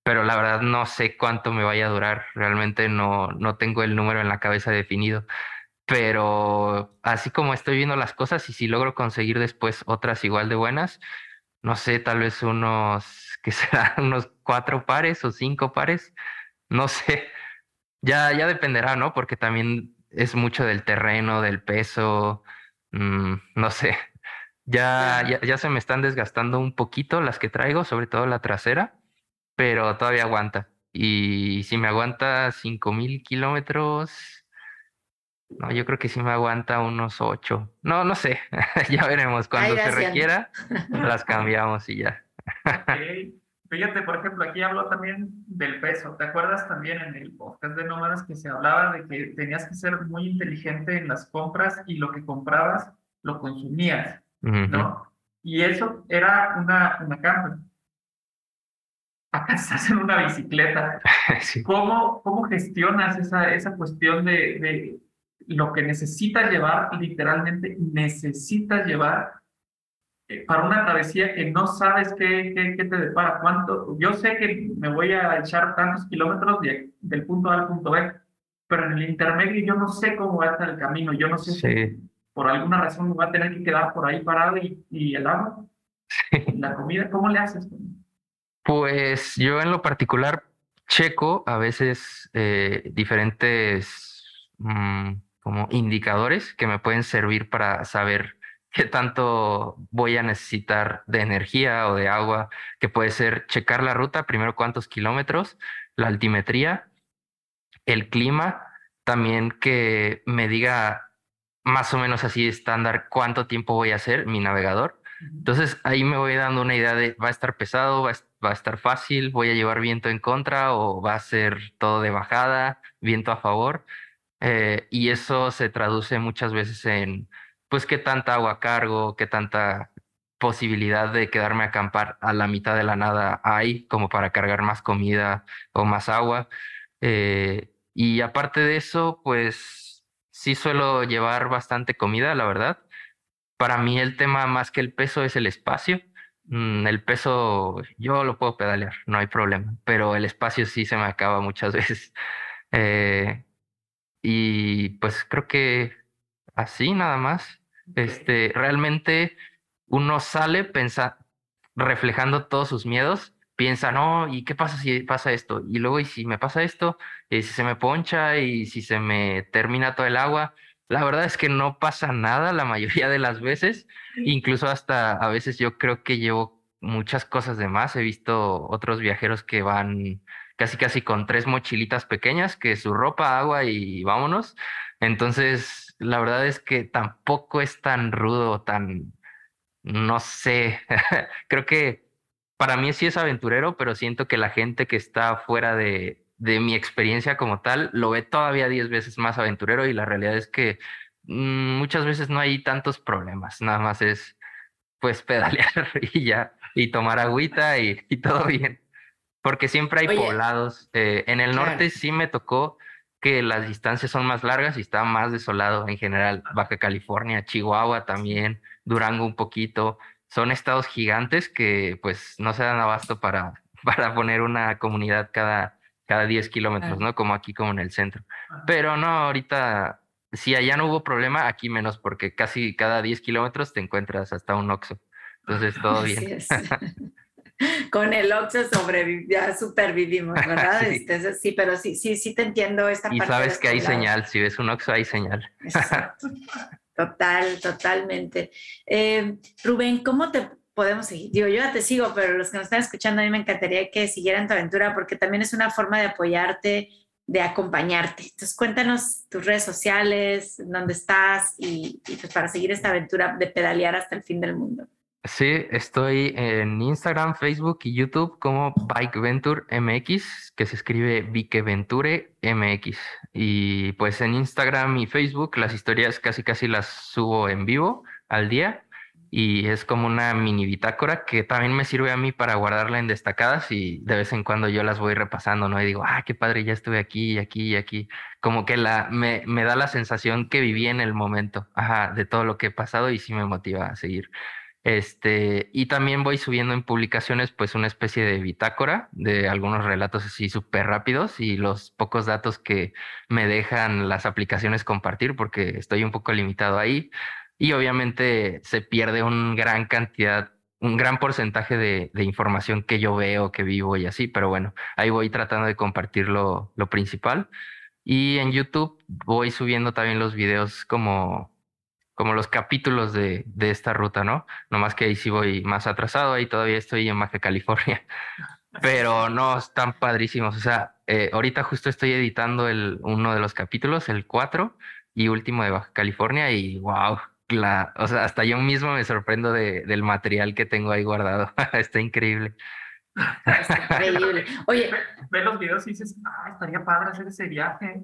pero la verdad no sé cuánto me vaya a durar. Realmente no, no tengo el número en la cabeza definido. Pero así como estoy viendo las cosas y si logro conseguir después otras igual de buenas, no sé, tal vez unos, que serán unos cuatro pares o cinco pares, no sé. Ya, ya dependerá, ¿no? Porque también es mucho del terreno, del peso, mm, no sé. Ya, ya, ya se me están desgastando un poquito las que traigo, sobre todo la trasera pero todavía aguanta. Y si me aguanta 5000 kilómetros, no, yo creo que sí me aguanta unos 8. No, no sé, ya veremos. Cuando se requiera, las cambiamos y ya. Fíjate, por ejemplo, aquí hablo también del peso. ¿Te acuerdas también en el podcast de Nómadas que se hablaba de que tenías que ser muy inteligente en las compras y lo que comprabas lo consumías, ¿no? Y eso era una, una camper acá estás en una bicicleta. ¿Cómo, ¿Cómo gestionas esa, esa cuestión de, de lo que necesitas llevar, literalmente necesitas llevar eh, para una travesía que no sabes qué, qué, qué, te depara? ¿Cuánto? Yo sé que me voy a echar tantos kilómetros del punto A al punto B, pero en el intermedio yo no sé cómo va a estar el camino, yo no sé si por alguna razón me va a tener que quedar por ahí parado y, y el agua, la comida, ¿cómo le haces? Pues yo en lo particular checo a veces eh, diferentes mm, como indicadores que me pueden servir para saber qué tanto voy a necesitar de energía o de agua, que puede ser checar la ruta, primero cuántos kilómetros, la altimetría, el clima, también que me diga más o menos así estándar cuánto tiempo voy a hacer mi navegador. Entonces ahí me voy dando una idea de va a estar pesado, va a va a estar fácil, voy a llevar viento en contra o va a ser todo de bajada, viento a favor. Eh, y eso se traduce muchas veces en, pues, qué tanta agua cargo, qué tanta posibilidad de quedarme a acampar a la mitad de la nada hay como para cargar más comida o más agua. Eh, y aparte de eso, pues sí suelo llevar bastante comida, la verdad. Para mí el tema más que el peso es el espacio. Mm, el peso yo lo puedo pedalear, no hay problema, pero el espacio sí se me acaba muchas veces. Eh, y pues creo que así nada más. Este, realmente uno sale pensa, reflejando todos sus miedos, piensa, no, ¿y qué pasa si pasa esto? Y luego, ¿y si me pasa esto? ¿Y si se me poncha? ¿Y si se me termina todo el agua? La verdad es que no pasa nada la mayoría de las veces, incluso hasta a veces yo creo que llevo muchas cosas de más. He visto otros viajeros que van casi casi con tres mochilitas pequeñas, que su ropa, agua y vámonos. Entonces, la verdad es que tampoco es tan rudo, tan, no sé, creo que para mí sí es aventurero, pero siento que la gente que está fuera de, de mi experiencia como tal, lo ve todavía diez veces más aventurero y la realidad es que mm, muchas veces no hay tantos problemas, nada más es pues pedalear y ya, y tomar agüita y, todo bien. Porque siempre hay poblados. Eh, en el norte sí me tocó que las distancias son más largas y está más desolado en general. Baja California, Chihuahua también, Durango un poquito. Son estados gigantes que pues no se dan abasto para, para poner una comunidad cada, cada 10 kilómetros, ¿no? Como aquí, como en el centro. Pero no, ahorita, si allá no hubo problema, aquí menos, porque casi cada 10 kilómetros te encuentras hasta un Oxxo. Entonces, todo bien. Con el Oxxo ya supervivimos, ¿verdad? sí. Este, sí. pero sí, sí, sí te entiendo esta y parte. Y sabes que hay señal, si ves un Oxxo hay señal. Total, totalmente. Eh, Rubén, ¿cómo te podemos seguir? Digo, yo ya te sigo, pero los que nos están escuchando, a mí me encantaría que siguieran tu aventura porque también es una forma de apoyarte, de acompañarte. Entonces, cuéntanos tus redes sociales, dónde estás y, pues para seguir esta aventura de pedalear hasta el fin del mundo. Sí, estoy en Instagram, Facebook y YouTube como Bike Venture MX, que se escribe Bike Venture MX. Y pues en Instagram y Facebook las historias casi casi las subo en vivo al día y es como una mini bitácora que también me sirve a mí para guardarla en destacadas y de vez en cuando yo las voy repasando, ¿no? Y digo, ah, qué padre, ya estuve aquí y aquí y aquí. Como que la, me, me da la sensación que viví en el momento, ajá, de todo lo que he pasado y sí me motiva a seguir. Este, y también voy subiendo en publicaciones pues una especie de bitácora de algunos relatos así súper rápidos y los pocos datos que me dejan las aplicaciones compartir porque estoy un poco limitado ahí y obviamente se pierde una gran cantidad, un gran porcentaje de, información que yo veo, que vivo y así, pero bueno, ahí voy tratando de compartir lo, lo principal. Y en YouTube voy subiendo también los videos como como los capítulos de, de esta ruta, ¿no? Nomás que ahí sí voy más atrasado, ahí todavía estoy en Baja California, pero no, están padrísimos. O sea, eh, ahorita justo estoy editando el, uno de los capítulos, el 4 y último de Baja California y wow, la, o sea, hasta yo mismo me sorprendo de, del material que tengo ahí guardado. Está increíble increíble. Oye. Ve los videos y dices, ah, estaría padre hacer ese viaje.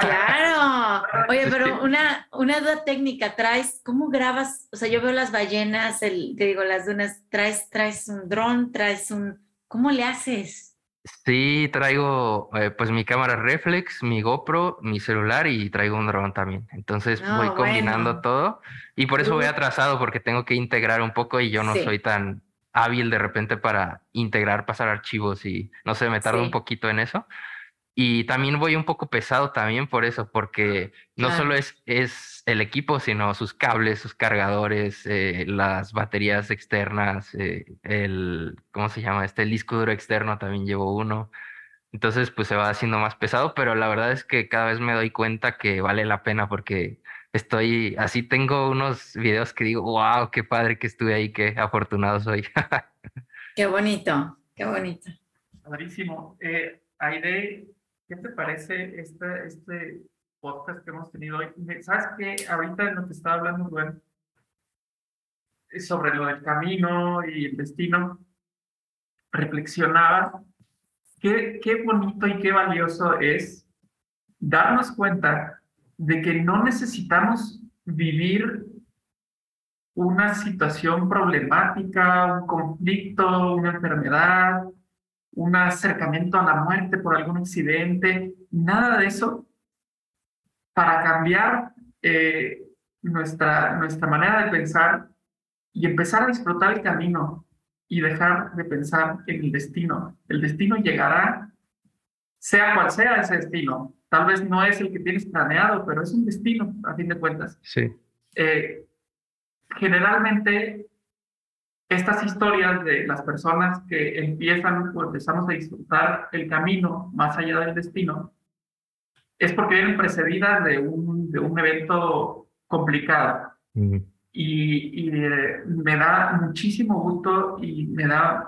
Claro. Oye, pero una, una duda técnica, traes, ¿cómo grabas? O sea, yo veo las ballenas, el, te digo, las dunas, traes, traes un dron, traes un, ¿cómo le haces? Sí, traigo eh, pues mi cámara reflex, mi GoPro, mi celular y traigo un dron también. Entonces voy combinando todo y por eso voy atrasado porque tengo que integrar un poco y yo no soy tan hábil de repente para integrar, pasar archivos y no sé, me tardo un poquito en eso. Y también voy un poco pesado también por eso, porque no solo es, es el equipo, sino sus cables, sus cargadores, eh, las baterías externas, eh, el, ¿cómo se llama? Este, el disco duro externo también llevo uno. Entonces, pues se va haciendo más pesado, pero la verdad es que cada vez me doy cuenta que vale la pena porque estoy, así tengo unos videos que digo, wow, qué padre que estuve ahí, qué afortunado soy. qué bonito, qué bonito. Padrísimo. Eh, Aide, ¿qué te parece este, este podcast que hemos tenido hoy? ¿Sabes qué? Ahorita en lo que estaba hablando, Rubén, sobre lo del camino y el destino, reflexionaba qué, qué bonito y qué valioso es darnos cuenta de que no necesitamos vivir una situación problemática, un conflicto, una enfermedad, un acercamiento a la muerte por algún accidente, nada de eso para cambiar eh, nuestra, nuestra manera de pensar y empezar a disfrutar el camino y dejar de pensar en el destino. El destino llegará, sea cual sea ese destino, Tal vez no es el que tienes planeado, pero es un destino, a fin de cuentas. Sí. Eh, generalmente, estas historias de las personas que empiezan o empezamos a disfrutar el camino más allá del destino, es porque vienen precedidas de un, de un evento complicado. Y, y eh, me da muchísimo gusto y me da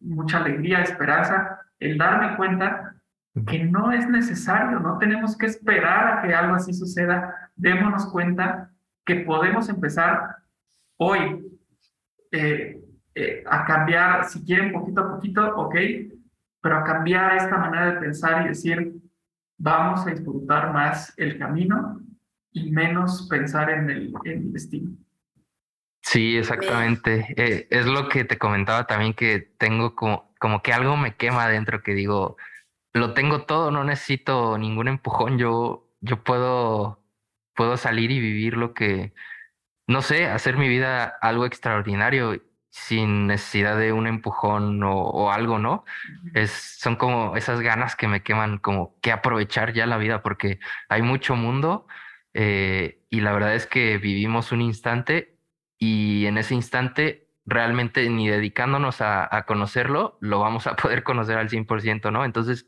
mucha alegría, esperanza el darme cuenta que no es necesario, no tenemos que esperar a que algo así suceda. Démonos cuenta que podemos empezar hoy eh, eh, a cambiar, si quieren, poquito a poquito, ok, pero a cambiar esta manera de pensar y decir, vamos a disfrutar más el camino y menos pensar en el, en el destino. Sí, exactamente. Eh, es lo que te comentaba también, que tengo como, como que algo me quema adentro, que digo, lo tengo todo, no necesito ningún empujón, yo, yo puedo, puedo salir y vivir lo que, no sé, hacer mi vida algo extraordinario sin necesidad de un empujón o, algo, ¿no? Es, son como esas ganas que me queman, como que aprovechar ya la vida, porque hay mucho mundo eh, y la verdad es que vivimos un instante y en ese instante realmente ni dedicándonos a, conocerlo, lo vamos a poder conocer al 100%, ¿no? Entonces,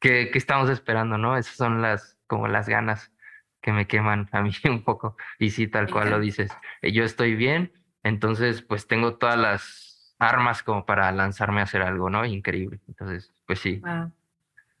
¿qué, ¿qué, estamos esperando, no? Esas son las, como las ganas que me queman a mí un poco. Y sí, tal cual lo dices, eh, yo estoy bien, entonces pues tengo todas las armas como para lanzarme a hacer algo, ¿no? Increíble. Entonces, pues sí.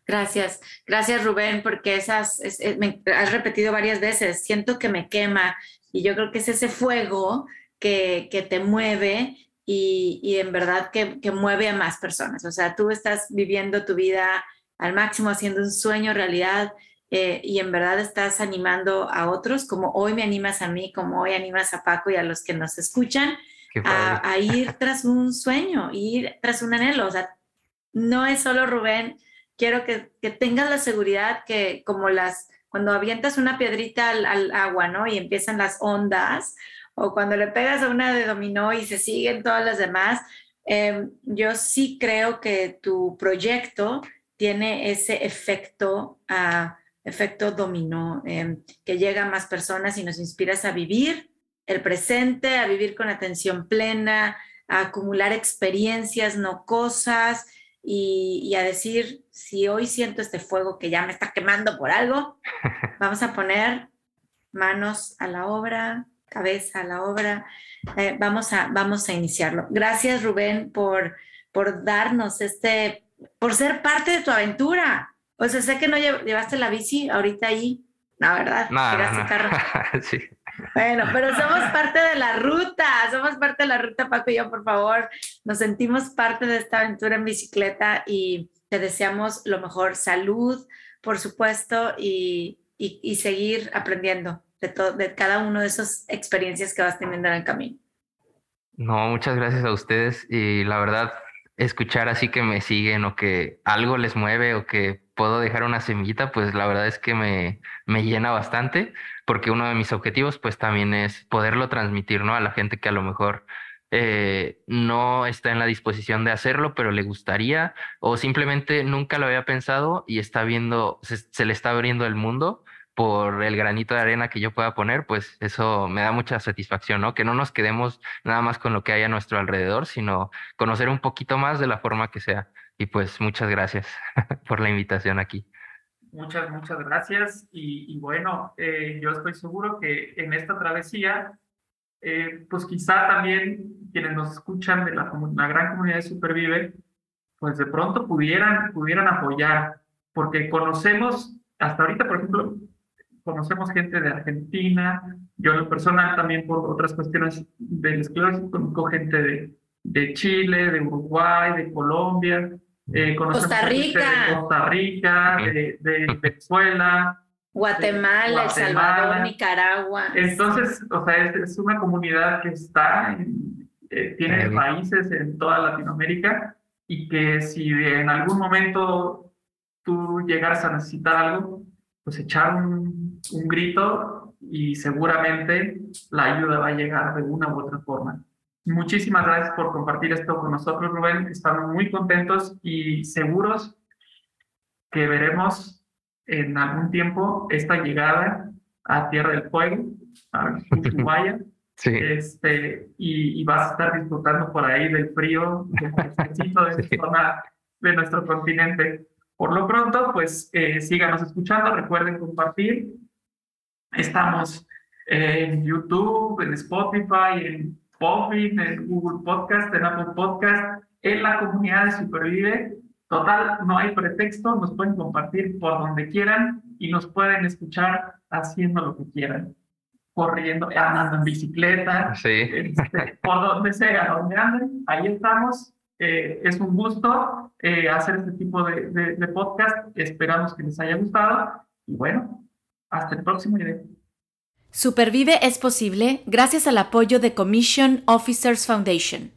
Gracias, gracias Rubén, porque esas me has repetido varias veces. Siento que me quema y yo creo que es ese fuego que, que te mueve y, y en verdad que, que, mueve a más personas. O sea, tú estás viviendo tu vida al máximo, haciendo un sueño realidad eh, y en verdad estás animando a otros, como hoy me animas a mí, como hoy animas a Paco y a los que nos escuchan, a, a, ir tras un sueño, ir tras un anhelo. O sea, no es solo Rubén quiero que, tengas la seguridad que como las, cuando avientas una piedrita al, agua, ¿no? Y empiezan las ondas, o cuando le pegas a una de dominó y se siguen todas las demás, em, yo sí creo que tu proyecto tiene ese efecto, uh, efecto dominó, em, que llega a más personas y nos inspiras a vivir el presente, a vivir con atención plena, a acumular experiencias, no cosas, y, a decir, si hoy siento este fuego que ya me está quemando por algo, vamos a poner manos a la obra, cabeza a la obra, eh, vamos, a, vamos a iniciarlo. Gracias Rubén por, por darnos este, por ser parte de tu aventura. O sea, sé que no llevaste la bici ahorita ahí, la verdad, no, carro. sí. Bueno, pero somos parte de la ruta, somos parte de la ruta, Paco y yo, por favor. Nos sentimos parte de esta aventura en bicicleta y te deseamos lo mejor, salud, por supuesto, y, y, seguir aprendiendo de, de cada una de esas experiencias que vas teniendo en el camino. No, muchas gracias a ustedes y la verdad, escuchar así que me siguen o que algo les mueve o que puedo dejar una semillita, pues la verdad es que me, me llena bastante porque uno de mis objetivos pues también es poderlo transmitir, ¿no? A la gente que a lo mejor eh, no está en la disposición de hacerlo, pero le gustaría o simplemente nunca lo había pensado y está viendo, se, le está abriendo el mundo por el granito de arena que yo pueda poner, pues eso me da mucha satisfacción, ¿no? Que no nos quedemos nada más con lo que hay a nuestro alrededor, sino conocer un poquito más de la forma que sea. Y pues muchas gracias por la invitación aquí. Muchas, muchas gracias. Y, bueno, eh, yo estoy seguro que en esta travesía, eh, pues quizá también quienes nos escuchan de la, la, gran comunidad de Supervive, pues de pronto pudieran, pudieran apoyar, porque conocemos, hasta ahorita, por ejemplo, conocemos gente de Argentina, yo en lo personal también por otras cuestiones del esclerosis conozco gente de, de Chile, de Uruguay, de Colombia, eh, Costa Rica. De Costa Rica, de, Venezuela. Guatemala, El Salvador, Nicaragua. Entonces, o sea, es, una comunidad que está, eh, tiene países en toda Latinoamérica y que si en algún momento tú llegaras a necesitar algo, pues echar un, un grito y seguramente la ayuda va a llegar de una u otra forma. Muchísimas gracias por compartir esto con nosotros, Rubén. Estamos muy contentos y seguros que veremos en algún tiempo esta llegada a Tierra del Fuego, a Ushuaia. Sí. Este, y, vas a estar disfrutando por ahí del frío, del de, zona de nuestro continente. Por lo pronto, pues eh, síganos escuchando, recuerden compartir. Estamos en YouTube, en Spotify, en Podbean, en Google Podcast, en Apple Podcast, en la comunidad de Supervive. Total, no hay pretexto, nos pueden compartir por donde quieran y nos pueden escuchar haciendo lo que quieran, corriendo, andando en bicicleta, este, por donde sea, donde anden, ahí estamos. Eh, es un gusto eh, hacer este tipo de, de, podcast. Esperamos que les haya gustado. Y bueno, hasta el próximo video. Supervive es posible gracias al apoyo de Commission Officers Foundation.